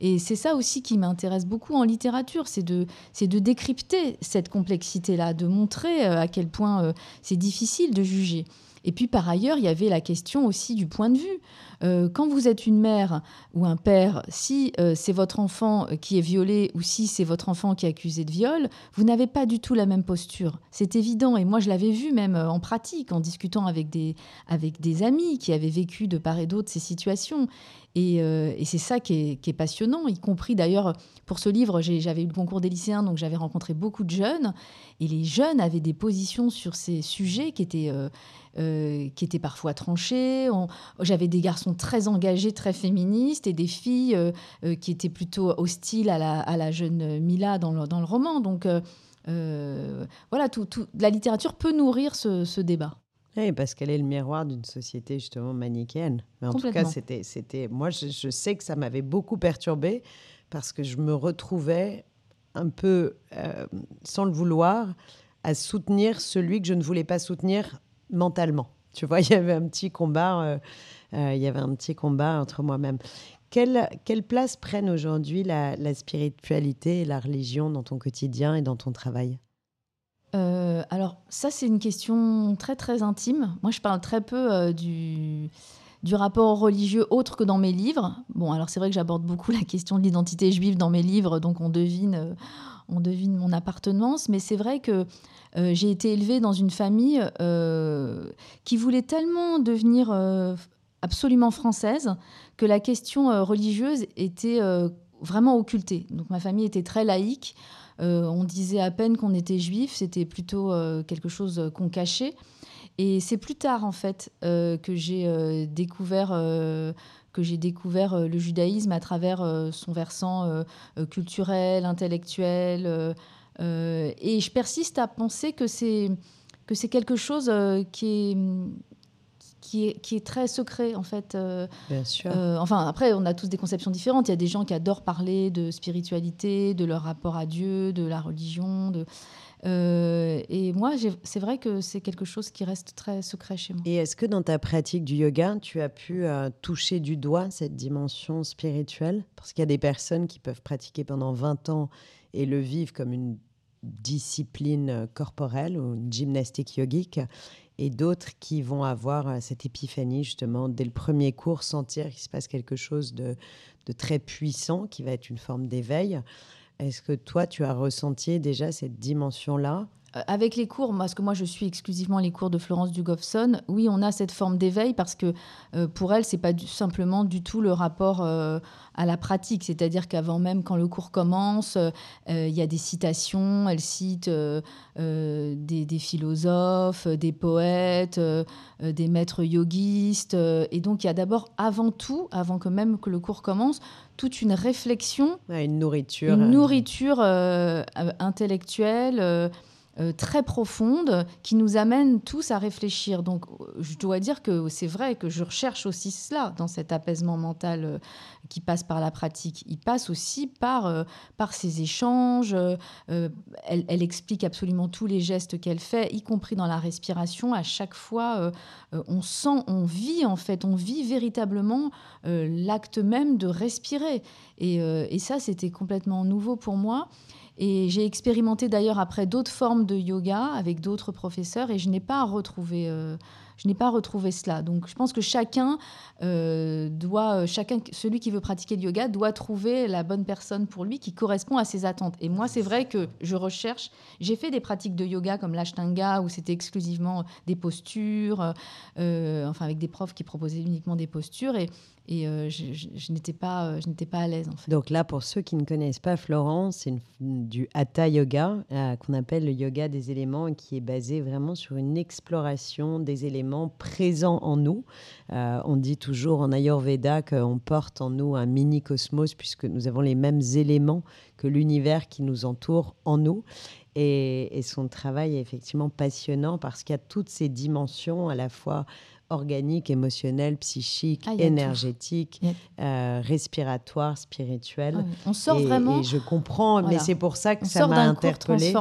Et c'est ça aussi qui m'intéresse beaucoup en littérature, c'est de, de décrypter cette complexité-là, de montrer euh, à quel point euh, c'est difficile de juger. Et puis par ailleurs, il y avait la question aussi du point de vue. Euh, quand vous êtes une mère ou un père, si euh, c'est votre enfant qui est violé ou si c'est votre enfant qui est accusé de viol, vous n'avez pas du tout la même posture. C'est évident. Et moi, je l'avais vu même euh, en pratique, en discutant avec des, avec des amis qui avaient vécu de part et d'autre ces situations. Et, c'est ça qui est, passionnant, y compris d'ailleurs pour ce livre, j'avais eu le concours des lycéens, donc j'avais rencontré beaucoup de jeunes. Et les jeunes avaient des positions sur ces sujets qui étaient euh, qui étaient parfois tranchées. J'avais des garçons très engagés, très féministes, et des filles euh, euh, qui étaient plutôt hostiles à la, jeune Mila dans le, dans le roman. Donc voilà, tout, la littérature peut nourrir ce, débat. Oui, parce qu'elle est le miroir d'une société justement manichéenne. Mais en tout cas, c'était, c'était, moi, je, je, sais que ça m'avait beaucoup perturbée parce que je me retrouvais un peu, sans le vouloir, à soutenir celui que je ne voulais pas soutenir mentalement. Tu vois, il y avait un petit combat, euh, euh, il y avait un petit combat entre moi-même. Quelle, quelle, place prennent aujourd'hui la, spiritualité et la religion dans ton quotidien et dans ton travail? Euh, Alors ça, c'est une question très très intime. Moi, je parle très peu du, du rapport religieux autre que dans mes livres. Bon, alors c'est vrai que j'aborde beaucoup la question de l'identité juive dans mes livres, donc on devine, on devine mon appartenance, mais c'est vrai que euh, j'ai été élevée dans une famille euh, qui voulait tellement devenir euh, absolument française que la question religieuse était vraiment occultée. Donc ma famille était très laïque. on disait à peine qu'on était juif, c'était plutôt quelque chose qu'on cachait. Et c'est plus tard en fait que j'ai découvert que j'ai découvert le judaïsme à travers son versant culturel, intellectuel, euh, et je persiste à penser que c'est que c'est quelque chose euh, qui est qui est, qui est, très secret en fait. Euh, Bien sûr. enfin, après, on a tous des conceptions différentes. Il y a des gens qui adorent parler de spiritualité, de leur rapport à Dieu, de la religion. De... et moi, c'est vrai que c'est quelque chose qui reste très secret chez moi. Et est-ce que dans ta pratique du yoga, tu as pu toucher du doigt cette dimension spirituelle? Parce qu'il y a des personnes qui peuvent pratiquer pendant 20 ans et le vivre comme une discipline corporelle ou une gymnastique yogique et d'autres qui vont avoir euh, cette épiphanie justement dès le premier cours, sentir qu'il se passe quelque chose de, très puissant qui va être une forme d'éveil. Est-ce que toi, tu as ressenti déjà cette dimension-là? Euh, avec les cours, parce que moi je suis exclusivement les cours de Florence Dugofson, oui, on a cette forme d'éveil parce que euh, pour elle, c'est pas simplement du tout le rapport euh, à la pratique. C'est-à-dire qu'avant même, quand le cours commence, il y a des citations, elle cite des, des, philosophes, des poètes, des maîtres yogistes. et donc il y a d'abord, avant tout, avant que même que le cours commence, toute une réflexion. une nourriture. Une nourriture intellectuelle euh, très profonde qui nous amène tous à réfléchir. Donc, je dois dire que c'est vrai que je recherche aussi cela dans cet apaisement mental euh, qui passe par la pratique. Il passe aussi par, euh, par ces échanges. Elle, explique absolument tous les gestes qu'elle fait, y compris dans la respiration. À chaque fois, on sent, on vit en fait, on vit véritablement l'acte même de respirer. Et ça, c'était complètement nouveau pour moi. Et j'ai expérimenté d'ailleurs après d'autres formes de yoga avec d'autres professeurs et je n'ai pas retrouvé, euh, je n'ai pas retrouvé cela. Donc je pense que chacun euh, doit, chacun, celui qui veut pratiquer le yoga doit trouver la bonne personne pour lui qui correspond à ses attentes. Et moi, c'est vrai que je recherche. J'ai fait des pratiques de yoga comme l'ashtanga où c'était exclusivement des postures, euh, enfin avec des profs qui proposaient uniquement des postures et et euh, je, n'étais pas, euh, je n'étais pas à l'aise en fait. Donc là, pour ceux qui ne connaissent pas Florence, c'est du hatha yoga euh, qu'on appelle le yoga des éléments qui est basé vraiment sur une exploration des éléments présents en nous. on dit toujours en Ayurveda qu'on porte en nous un mini cosmos puisque nous avons les mêmes éléments que l'univers qui nous entoure en nous. Et, son travail est effectivement passionnant parce qu'il y a toutes ces dimensions à la fois organique, émotionnel, psychique, ah, énergétique, euh, respiratoire, spirituel. Ah on sort vraiment. Et je comprends, mais c'est pour ça que ça m'a interpellée.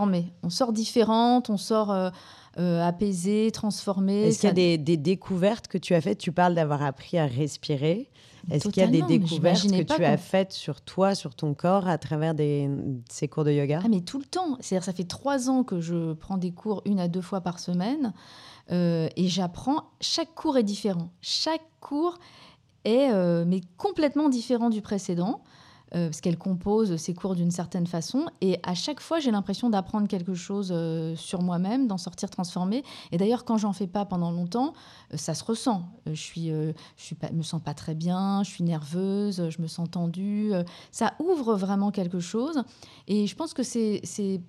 On sort différente, on sort euh, euh, apaisée, transformée. Est-ce qu'il y a des, découvertes que tu as faites? Tu parles d'avoir appris à respirer. Est-ce qu'il y a des découvertes que tu as faites sur toi, sur ton corps, à travers des, ces cours de yoga? Ah, mais tout le temps. C'est-à-dire, ça fait trois ans que je prends des cours une à deux fois par semaine. Euh, et j'apprends, chaque cours est différent. Chaque cours est euh, mais complètement différent du précédent. Euh, parce qu'elle compose ses cours d'une certaine façon. Et à chaque fois, j'ai l'impression d'apprendre quelque chose euh, sur moi-même, d'en sortir transformée. Et d'ailleurs, quand j'en fais pas pendant longtemps, euh, ça se ressent. je suis, je suis pas, me sens pas très bien, je suis nerveuse, je me sens tendue. ça ouvre vraiment quelque chose. Et je pense que c'est,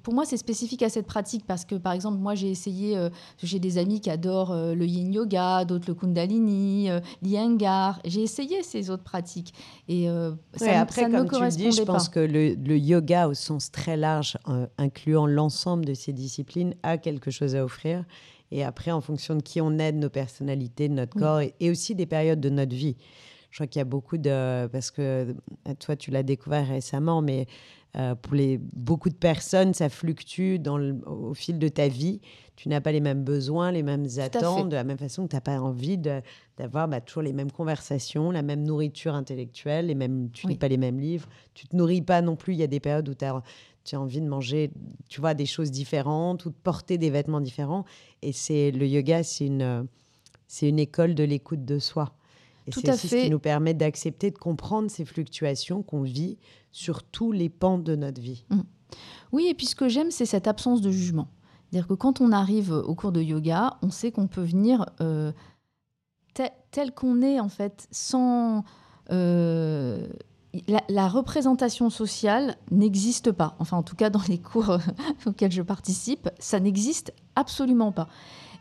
pour moi, c'est spécifique à cette pratique parce que, par exemple, moi, j'ai essayé, j'ai des amis qui adorent le yin yoga, d'autres le kundalini, l'iyengar. J'ai essayé ces autres pratiques. Et ça, après, ça tu le dis, je pense que le, yoga au sens très large, euh, incluant l'ensemble de ces disciplines, a quelque chose à offrir. Et après, en fonction de qui on est, de nos personnalités, de notre corps et, aussi des périodes de notre vie. Je crois qu'il y a beaucoup de... Parce que euh, toi, tu l'as découvert récemment, mais euh, pour les, beaucoup de personnes, ça fluctue dans au fil de ta vie. Tu n'as pas les mêmes besoins, les mêmes attentes, de la même façon que tu n'as pas envie d'avoir bah, toujours les mêmes conversations, la même nourriture intellectuelle, les mêmes, tu ne lis pas les mêmes livres, tu te nourris pas non plus. Il y a des périodes où tu as, tu as envie de manger, tu vois, des choses différentes ou de porter des vêtements différents. Et c'est le yoga, c'est une, c'est une école de l'écoute de soi. Et c'est ce qui nous permet d'accepter, de comprendre ces fluctuations qu'on vit sur tous les pans de notre vie. Mmh. Oui, et puis ce que j'aime, c'est cette absence de jugement. C'est-à-dire que quand on arrive au cours de yoga, on sait qu'on peut venir euh, tel qu'on est, en fait, sans... Euh, la, représentation sociale n'existe pas. Enfin, en tout cas, dans les cours auxquels je participe, ça n'existe absolument pas.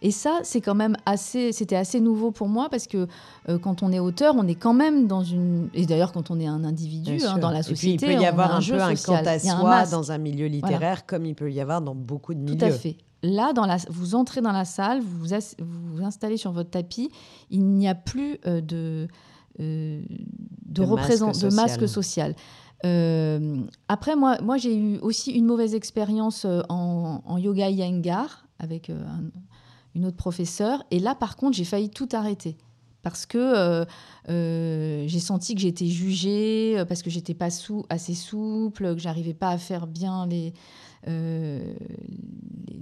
Et ça, c'est quand même assez, c'était assez nouveau pour moi parce que euh, quand on est auteur, on est quand même dans une, et d'ailleurs quand on est un individu hein, dans la société, il peut y avoir un, peu un quant à soi dans un milieu littéraire, comme il peut y avoir dans beaucoup de milieux. Tout à fait. Là, dans la, vous entrez dans la salle, vous vous, vous, installez sur votre tapis, il n'y a plus euh, de, euh, de, de, de masque social. après, moi, moi j'ai eu aussi une mauvaise expérience en, en, yoga Iyengar avec un, une autre professeure. Et là, par contre, j'ai failli tout arrêter parce que euh, euh, j'ai senti que j'étais jugée, euh, parce que j'étais pas sou assez souple, que j'arrivais pas à faire bien les,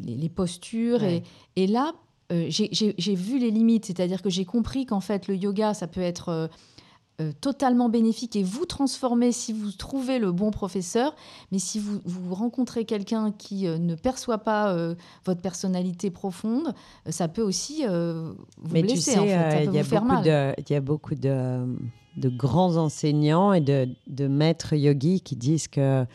les, postures. Et, et, là, j'ai vu les limites, c'est-à-dire que j'ai compris qu'en fait, le yoga, ça peut être euh, totalement bénéfique et vous transformez si vous trouvez le bon professeur. Mais si vous, vous rencontrez quelqu'un qui euh, ne perçoit pas euh, votre personnalité profonde, ça peut aussi vous Mais blesser. tu sais, en fait. Il y, a beaucoup de- il y a beaucoup de, de grands enseignants et de, de maîtres yogis qui disent que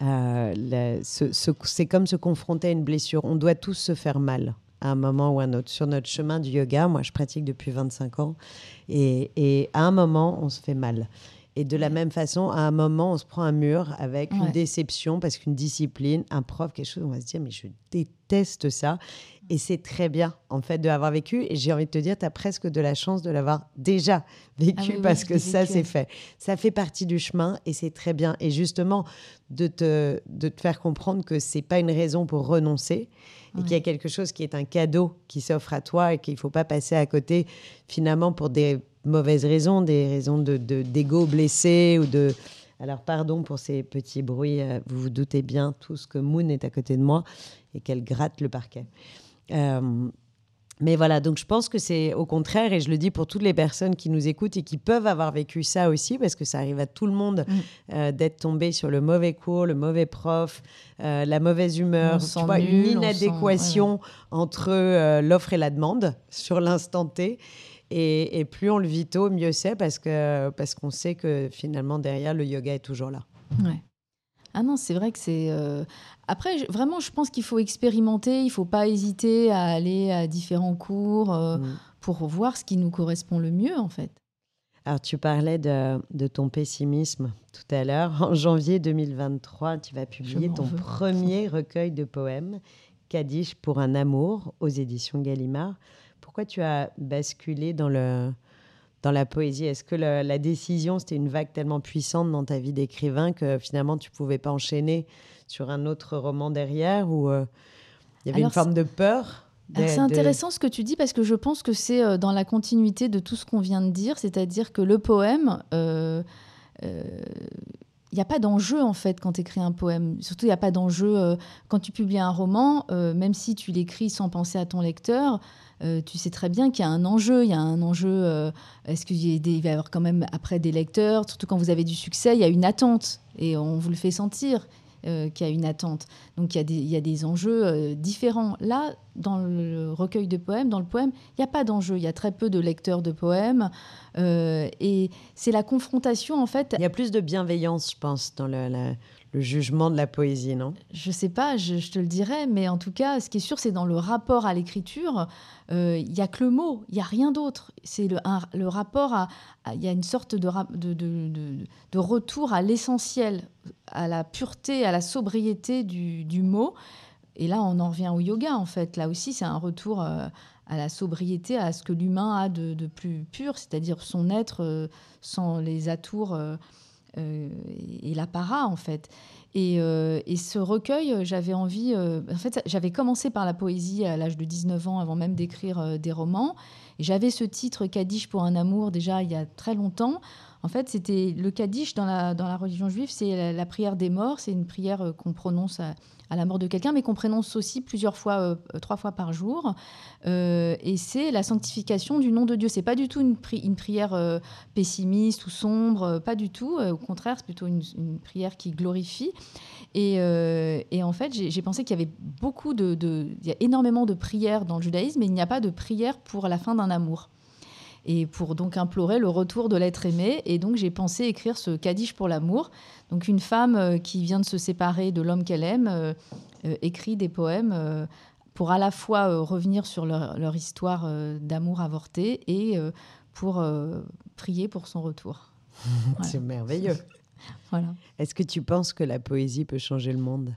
la- ce- ce- c'est comme se confronter à une blessure. On doit tous se faire mal à un moment ou à un autre. Sur notre chemin du yoga, moi je pratique depuis 25 ans, et, et à un moment on se fait mal. Et de la même façon, à un moment, on se prend un mur avec une déception parce qu'une discipline, un prof, quelque chose, on va se dire, mais je déteste ça. Et c'est très bien, en fait, de l'avoir vécu. Et j'ai envie de te dire, tu as presque de la chance de l'avoir déjà vécu Ah oui, parce que ça, c'est fait. Ça fait partie du chemin et c'est très bien. Et justement, de te, de te faire comprendre que c'est pas une raison pour renoncer et qu'il y a quelque chose qui est un cadeau qui s'offre à toi et qu'il ne faut pas passer à côté finalement pour des mauvaises raisons, des raisons de de- d'ego blessé ou de... Alors pardon pour ces petits bruits, euh, vous vous doutez bien tous que Moon est à côté de moi et qu'elle gratte le parquet. Euh, mais voilà, donc je pense que c'est au contraire, et je le dis pour toutes les personnes qui nous écoutent et qui peuvent avoir vécu ça aussi, parce que ça arrive à tout le monde Mm. euh, d'être tombé sur le mauvais cours, le mauvais prof, euh, la mauvaise humeur, tu vois, nul, une inadéquation entre l'offre et la demande sur l'instant T. Et, et plus on le vit tôt, mieux c'est, parce que parce qu'on sait que finalement derrière le yoga est toujours là. Ouais. Ah non, c'est vrai que c'est. euh, Après, vraiment, je pense qu'il faut expérimenter. Il faut pas hésiter à aller à différents cours euh, Mm. pour voir ce qui nous correspond le mieux, en fait. Alors, tu parlais de, de ton pessimisme tout à l'heure. En janvier 2023, tu vas publier ton veux. premier recueil de poèmes, Kaddish pour un amour, aux éditions Gallimard. Pourquoi tu as basculé dans, le, dans la poésie? Est-ce que le- la décision, c'était une vague tellement puissante dans ta vie d'écrivain que finalement, tu pouvais pas enchaîner sur un autre roman derrière Ou euh, il y avait Alors, une forme de peur C'est de- intéressant ce que tu dis parce que je pense que c'est euh, dans la continuité de tout ce qu'on vient de dire, c'est-à-dire que le poème, euh, euh, il n'y a pas d'enjeu en fait quand tu écris un poème. Surtout, il n'y a pas d'enjeu euh, quand tu publies un roman, euh, même si tu l'écris sans penser à ton lecteur. Euh, tu sais très bien qu'il y a un enjeu. Il y a un enjeu. euh, Est-ce qu'il va y avoir quand même après des lecteurs Surtout quand vous avez du succès, il y a une attente et on vous le fait sentir euh, qu'il y a une attente. Donc il y a des, il y a des enjeux différents. Là, dans le recueil de poèmes, dans le poème, il n'y a pas d'enjeu. Il y a très peu de lecteurs de poèmes. et c'est la confrontation, en fait. Il y a plus de bienveillance, je pense, dans le, le jugement de la poésie, non? Je sais pas, je, te le dirai, mais en tout cas, ce qui est sûr, c'est dans le rapport à l'écriture, euh, il y a que le mot, il y a rien d'autre. C'est le, rapport à, il y a une sorte de, de, de- de- retour à l'essentiel, à la pureté, à la sobriété du, mot. Et là, on en revient au yoga, en fait. Là aussi, c'est un retour euh, à la sobriété, à ce que l'humain a de, plus pur, c'est-à-dire son être euh, sans les atours euh, euh, et l'apparat, en fait. Et, euh, et ce recueil, euh, j'avais envie. en fait, j'avais commencé par la poésie à l'âge de 19 ans, avant même d'écrire des romans. Et j'avais ce titre Kaddish pour un amour déjà il y a très longtemps. En fait, c'était le Kaddish dans la, dans la religion juive, c'est la, la prière des morts. C'est une prière qu'on prononce à, à la mort de quelqu'un, mais qu'on prononce aussi plusieurs fois, euh, trois fois par jour. Euh, et c'est la sanctification du nom de Dieu. C'est pas du tout une, pri- une prière euh, pessimiste ou sombre, pas du tout. Au contraire, c'est plutôt une, prière qui glorifie. Et, en fait, j'ai pensé qu'il y avait beaucoup de- il y a énormément de prières dans le judaïsme, mais il n'y a pas de prière pour la fin d'un amour. Et pour donc implorer le retour de l'être aimé. Et donc j'ai pensé écrire ce Kaddish pour l'amour. Donc une femme euh, qui vient de se séparer de l'homme qu'elle aime euh, euh, écrit des poèmes euh, pour à la fois revenir sur leur, leur histoire d'amour avorté et pour prier pour son retour. C'est merveilleux. Voilà. Est-ce que tu penses que la poésie peut changer le monde?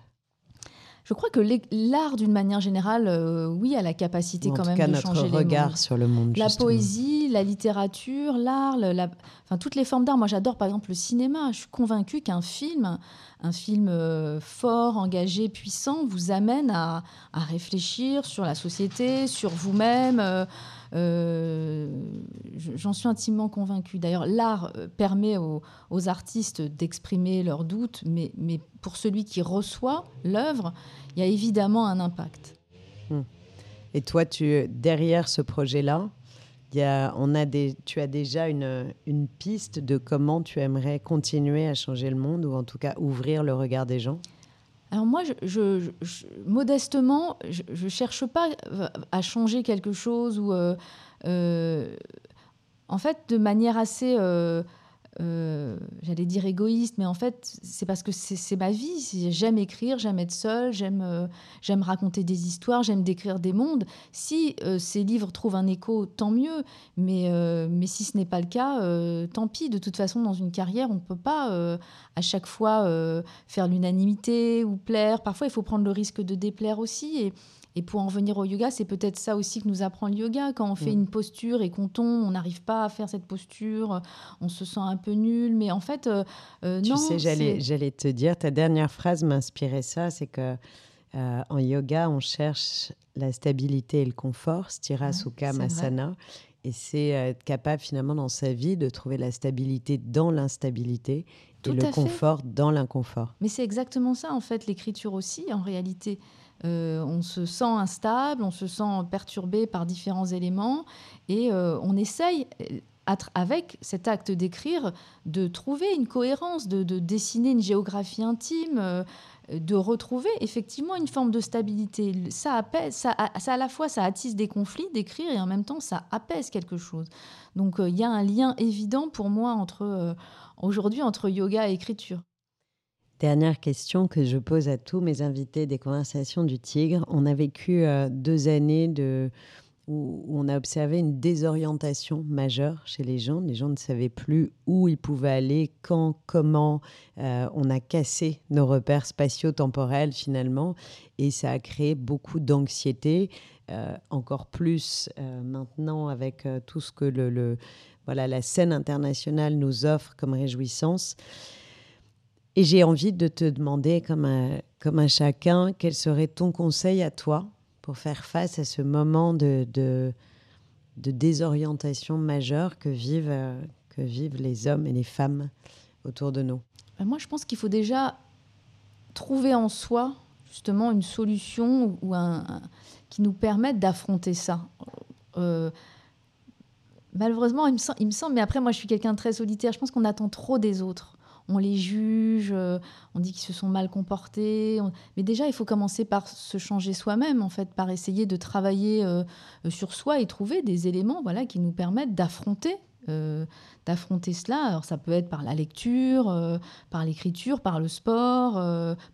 Je crois que l'art, d'une manière générale, euh, oui, a la capacité En quand tout même cas, de notre changer les regard sur le monde. La justement. poésie, la littérature, l'art, le- la- enfin, toutes les formes d'art. Moi, j'adore par exemple le cinéma. Je suis convaincue qu'un film, un film euh, fort, engagé, puissant, vous amène à, à réfléchir sur la société, sur vous-même. euh, J'en suis intimement convaincue. D'ailleurs, l'art euh, permet aux, artistes d'exprimer leurs doutes, mais, pour celui qui reçoit l'œuvre, il y a évidemment un impact. Et toi, tu, derrière ce projet-là, y a, on a des, tu as déjà une, une piste de comment tu aimerais continuer à changer le monde ou en tout cas ouvrir le regard des gens? Alors moi, je, modestement, je ne cherche pas à changer quelque chose ou, euh, euh, en fait, de manière assez euh, euh, j'allais dire égoïste, mais en fait, c'est parce que c'est ma vie. J'aime écrire, j'aime être seule, j'aime euh, j'aime raconter des histoires, j'aime décrire des mondes. Si euh, ces livres trouvent un écho, tant mieux. Mais, mais si ce n'est pas le cas, tant pis. De toute façon, dans une carrière, on ne peut pas à chaque fois faire l'unanimité ou plaire. Parfois, il faut prendre le risque de déplaire aussi. Et, et pour en venir au yoga, c'est peut-être ça aussi que nous apprend le yoga. Quand on fait mm. une posture et qu'on tombe, on n'arrive pas à faire cette posture, on se sent un peu nul. Mais en fait, euh, euh, non. Tu sais, j'allais, j'allais te dire, ta dernière phrase m'inspirait ça, c'est que euh, en yoga, on cherche la stabilité et le confort, stira sukha masana. Et c'est être capable finalement dans sa vie de trouver la stabilité dans l'instabilité et le confort dans l'inconfort. Mais c'est exactement ça en fait, l'écriture aussi en réalité. Euh, on se sent instable, on se sent perturbé par différents éléments et euh, on essaye euh, avec cet acte d'écrire, de trouver une cohérence, de, dessiner une géographie intime, de retrouver effectivement une forme de stabilité. Ça apaise, ça, à la fois ça attise des conflits d'écrire et en même temps ça apaise quelque chose. Donc il y a un lien évident pour moi entre aujourd'hui entre yoga et écriture. Dernière question que je pose à tous mes invités des conversations du Tigre. On a vécu euh, deux années où, on a observé une désorientation majeure chez les gens. Les gens ne savaient plus où ils pouvaient aller, quand, comment. Euh, on a cassé nos repères spatio-temporels finalement et ça a créé beaucoup d'anxiété, euh, encore plus maintenant avec tout ce que la scène internationale nous offre comme réjouissance. Et j'ai envie de te demander, comme un, comme un chacun, quel serait ton conseil à toi pour faire face à ce moment de, de, désorientation majeure que vivent, que vivent les hommes et les femmes autour de nous? Ben, Moi, je pense qu'il faut déjà trouver en soi justement une solution ou un, qui nous permette d'affronter ça. Euh, malheureusement, il me, semble, il me semble, mais après, moi, je suis quelqu'un de très solitaire. Je pense qu'on attend trop des autres on les juge, euh, on dit qu'ils se sont mal comportés. Mais déjà, il faut commencer par se changer soi-même, en fait, par essayer de travailler euh, sur soi et trouver des éléments voilà, qui nous permettent d'affronter. Euh, d'affronter cela. Alors ça peut être par la lecture, par l'écriture, par le sport,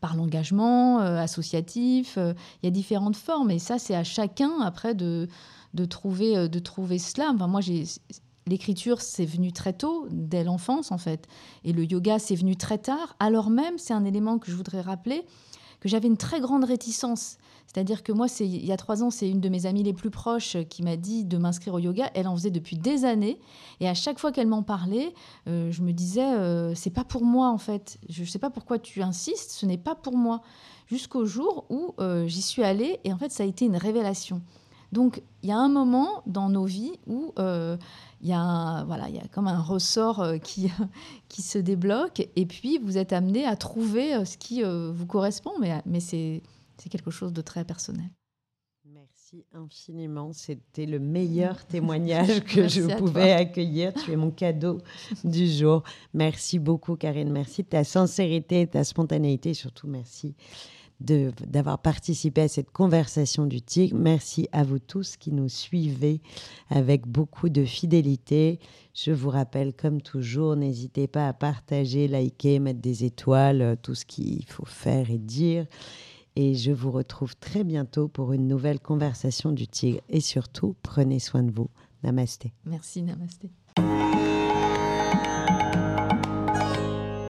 par l'engagement associatif. Il y a différentes formes et ça c'est à chacun après de, de trouver de trouver cela. Enfin, moi j'ai l'écriture, c'est venu très tôt, dès l'enfance en fait. Et le yoga, c'est venu très tard. Alors même, c'est un élément que je voudrais rappeler, que j'avais une très grande réticence. C'est-à-dire que moi, c'est, il y a trois ans, c'est une de mes amies les plus proches qui m'a dit de m'inscrire au yoga. Elle en faisait depuis des années. Et à chaque fois qu'elle m'en parlait, euh, je me disais, euh, c'est pas pour moi en fait. Je ne sais pas pourquoi tu insistes, ce n'est pas pour moi. Jusqu'au jour où euh, j'y suis allée et en fait, ça a été une révélation. Donc, il y a un moment dans nos vies où il y a voilà, il y a comme un ressort euh, qui, qui se débloque et puis vous êtes amené à trouver euh, ce qui euh, vous correspond, mais, mais c'est quelque chose de très personnel. Merci infiniment. C'était le meilleur témoignage que je pouvais accueillir. Tu es mon cadeau du jour. Merci beaucoup, Karine. Merci de ta sincérité, de ta spontanéité. Surtout, merci d'avoir participé à cette conversation du Tigre. Merci à vous tous qui nous suivez avec beaucoup de fidélité. Je vous rappelle, comme toujours, n'hésitez pas à partager, liker, mettre des étoiles, euh, tout ce qu'il faut faire et dire. Et je vous retrouve très bientôt pour une nouvelle conversation du Tigre. Et surtout, prenez soin de vous. Namasté. Merci, namasté.